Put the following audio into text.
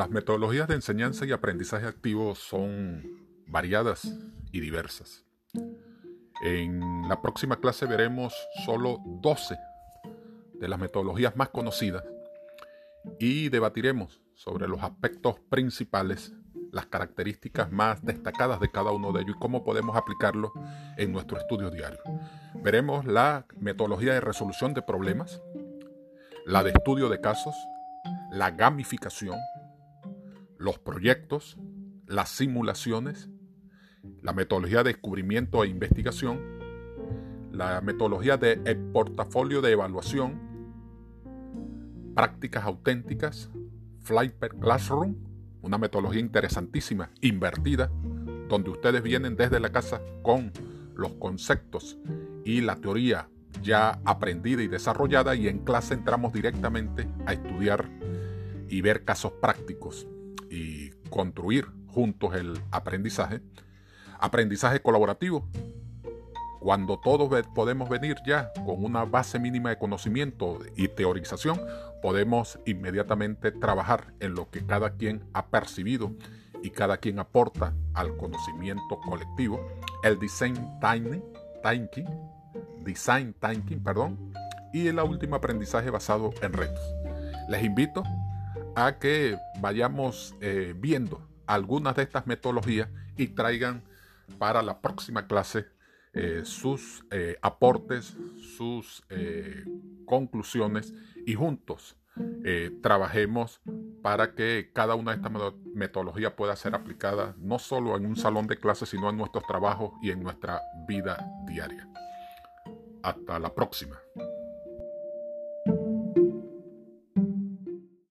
Las metodologías de enseñanza y aprendizaje activo son variadas y diversas. En la próxima clase veremos solo 12 de las metodologías más conocidas y debatiremos sobre los aspectos principales, las características más destacadas de cada uno de ellos y cómo podemos aplicarlo en nuestro estudio diario. Veremos la metodología de resolución de problemas, la de estudio de casos, la gamificación, los proyectos, las simulaciones, la metodología de descubrimiento e investigación, la metodología de portafolio de evaluación, prácticas auténticas, Flyper Classroom, una metodología interesantísima, invertida, donde ustedes vienen desde la casa con los conceptos y la teoría ya aprendida y desarrollada y en clase entramos directamente a estudiar y ver casos prácticos construir juntos el aprendizaje. Aprendizaje colaborativo, cuando todos podemos venir ya con una base mínima de conocimiento y teorización, podemos inmediatamente trabajar en lo que cada quien ha percibido y cada quien aporta al conocimiento colectivo. El design thinking, design thinking, perdón, y el último aprendizaje basado en retos. Les invito a que vayamos eh, viendo algunas de estas metodologías y traigan para la próxima clase eh, sus eh, aportes, sus conclusiones y juntos trabajemos para que cada una de estas metodologías pueda ser aplicada no solo en un salón de clases, sino en nuestros trabajos y en nuestra vida diaria. Hasta la próxima.